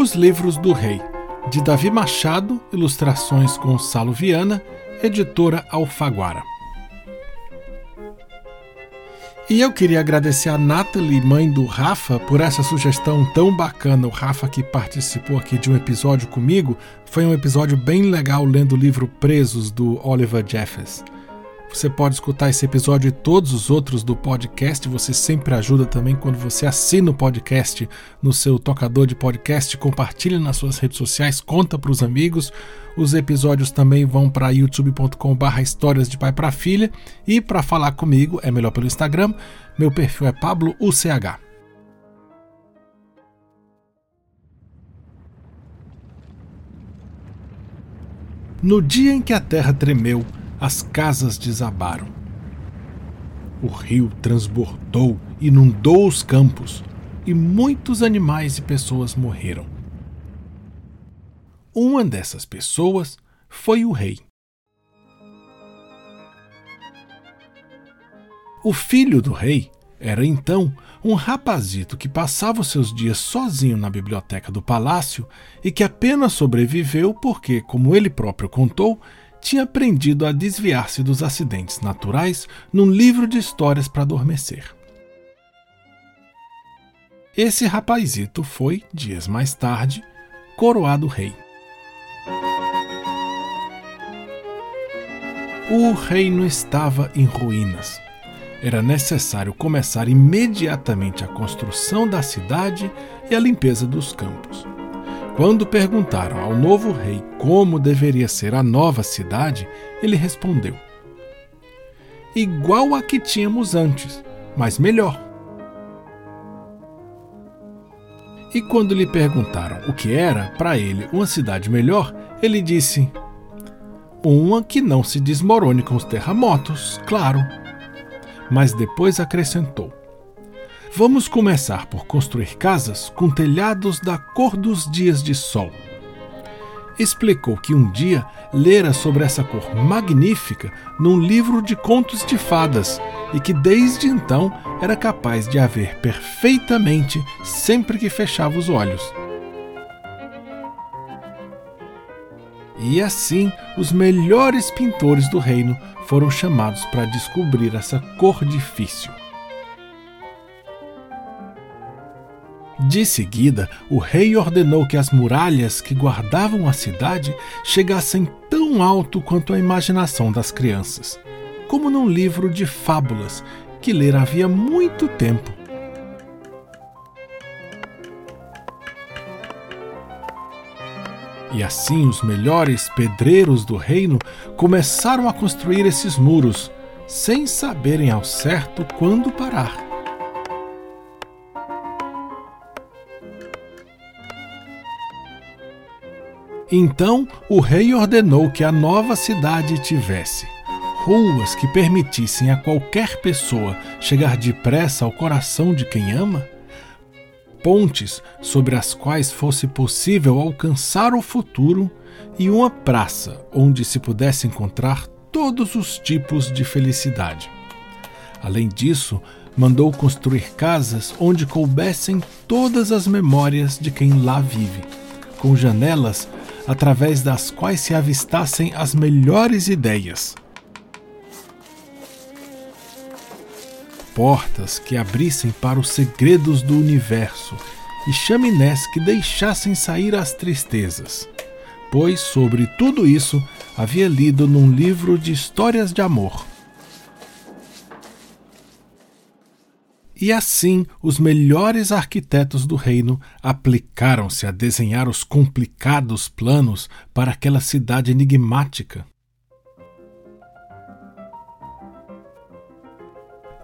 Os Livros do Rei, de Davi Machado, ilustrações com Salo Viana, editora Alfaguara. E eu queria agradecer a Nathalie, mãe do Rafa, por essa sugestão tão bacana. O Rafa que participou aqui de um episódio comigo, foi um episódio bem legal lendo o livro Presos do Oliver Jeffers. Você pode escutar esse episódio e todos os outros do podcast. Você sempre ajuda também quando você assina o podcast no seu tocador de podcast, compartilha nas suas redes sociais, conta para os amigos. Os episódios também vão para youtube.com/barra histórias de pai para filha e para falar comigo é melhor pelo Instagram. Meu perfil é Pablo UCH. No dia em que a terra tremeu, as casas desabaram. O rio transbordou, inundou os campos e muitos animais e pessoas morreram. Uma dessas pessoas foi o rei. O filho do rei era então um rapazito que passava os seus dias sozinho na biblioteca do palácio e que apenas sobreviveu porque, como ele próprio contou, tinha aprendido a desviar-se dos acidentes naturais num livro de histórias para adormecer. Esse rapazito foi, dias mais tarde, coroado rei. O reino estava em ruínas. Era necessário começar imediatamente a construção da cidade e a limpeza dos campos. Quando perguntaram ao novo rei como deveria ser a nova cidade, ele respondeu: Igual a que tínhamos antes, mas melhor. E quando lhe perguntaram o que era para ele uma cidade melhor, ele disse: Uma que não se desmorone com os terremotos, claro. Mas depois acrescentou: Vamos começar por construir casas com telhados da cor dos dias de sol. Explicou que um dia lera sobre essa cor magnífica num livro de contos de fadas e que desde então era capaz de a ver perfeitamente sempre que fechava os olhos. E assim, os melhores pintores do reino foram chamados para descobrir essa cor difícil. De seguida, o rei ordenou que as muralhas que guardavam a cidade chegassem tão alto quanto a imaginação das crianças, como num livro de fábulas que ler havia muito tempo. E assim os melhores pedreiros do reino começaram a construir esses muros, sem saberem ao certo quando parar. Então o rei ordenou que a nova cidade tivesse ruas que permitissem a qualquer pessoa chegar depressa ao coração de quem ama, pontes sobre as quais fosse possível alcançar o futuro e uma praça onde se pudesse encontrar todos os tipos de felicidade. Além disso, mandou construir casas onde coubessem todas as memórias de quem lá vive, com janelas através das quais se avistassem as melhores ideias. Portas que abrissem para os segredos do universo e chaminés que deixassem sair as tristezas, pois sobre tudo isso havia lido num livro de histórias de amor E assim, os melhores arquitetos do reino aplicaram-se a desenhar os complicados planos para aquela cidade enigmática.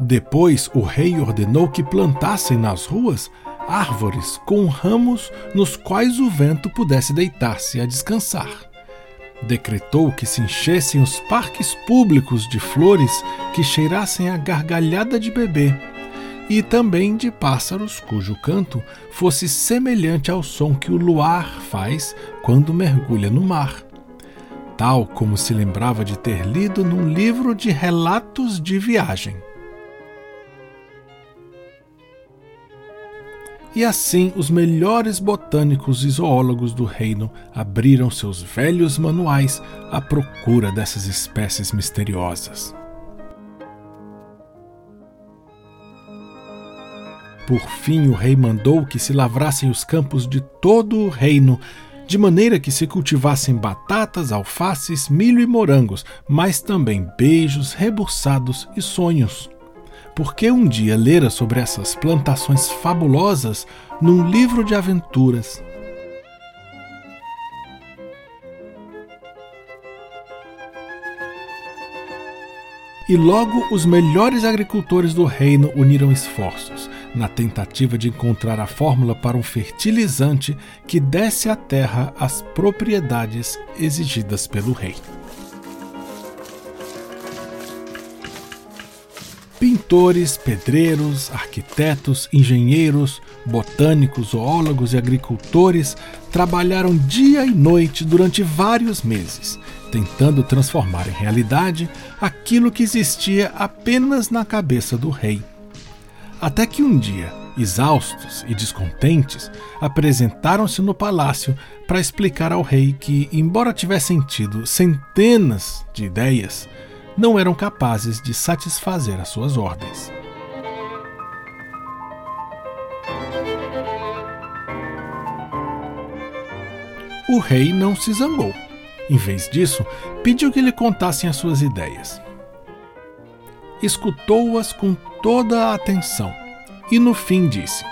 Depois, o rei ordenou que plantassem nas ruas árvores com ramos nos quais o vento pudesse deitar-se a descansar. Decretou que se enchessem os parques públicos de flores que cheirassem a gargalhada de bebê e também de pássaros cujo canto fosse semelhante ao som que o luar faz quando mergulha no mar, tal como se lembrava de ter lido num livro de relatos de viagem. E assim, os melhores botânicos e zoólogos do reino abriram seus velhos manuais à procura dessas espécies misteriosas. Por fim, o rei mandou que se lavrassem os campos de todo o reino, de maneira que se cultivassem batatas, alfaces, milho e morangos, mas também beijos, rebuçados e sonhos. Porque um dia lera sobre essas plantações fabulosas num livro de aventuras. E logo os melhores agricultores do reino uniram esforços na tentativa de encontrar a fórmula para um fertilizante que desse à terra as propriedades exigidas pelo rei. Pintores, pedreiros, arquitetos, engenheiros, botânicos, zoólogos e agricultores trabalharam dia e noite durante vários meses, tentando transformar em realidade aquilo que existia apenas na cabeça do rei. Até que um dia, exaustos e descontentes, apresentaram-se no palácio para explicar ao rei que, embora tivessem tido centenas de ideias, não eram capazes de satisfazer as suas ordens. O rei não se zangou. Em vez disso, pediu que lhe contassem as suas ideias. Escutou-as com toda a atenção e no fim disse: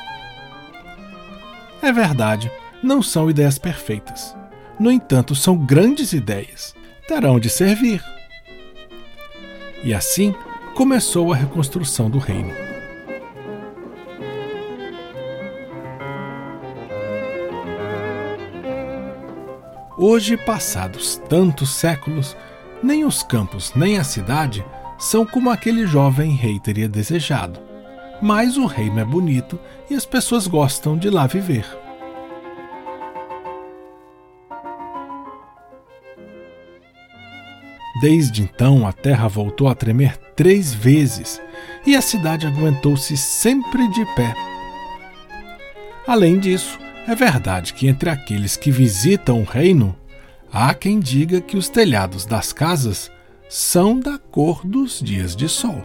É verdade, não são ideias perfeitas. No entanto, são grandes ideias. Terão de servir. E assim começou a reconstrução do reino. Hoje, passados tantos séculos, nem os campos nem a cidade são como aquele jovem rei teria desejado. Mas o reino é bonito e as pessoas gostam de lá viver. Desde então, a terra voltou a tremer três vezes e a cidade aguentou-se sempre de pé. Além disso, é verdade que entre aqueles que visitam o reino, há quem diga que os telhados das casas são da cor dos dias de sol.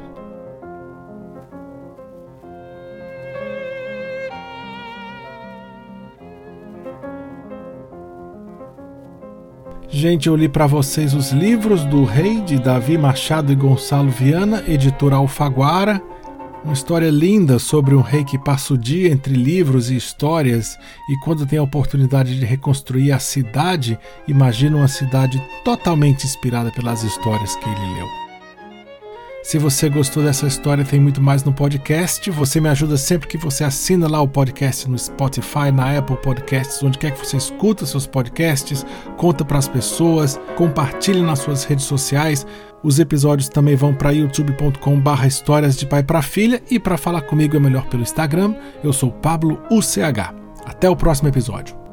Gente, eu li para vocês os livros do Rei de Davi Machado e Gonçalo Viana, editora Alfaguara. Uma história linda sobre um rei que passa o dia entre livros e histórias e, quando tem a oportunidade de reconstruir a cidade, imagina uma cidade totalmente inspirada pelas histórias que ele leu. Se você gostou dessa história, tem muito mais no podcast. Você me ajuda sempre que você assina lá o podcast no Spotify, na Apple Podcasts, onde quer que você escuta seus podcasts, conta para as pessoas, compartilhe nas suas redes sociais. Os episódios também vão para youtube.com/barra histórias de pai para filha e para falar comigo é melhor pelo Instagram. Eu sou Pablo UCH. Até o próximo episódio.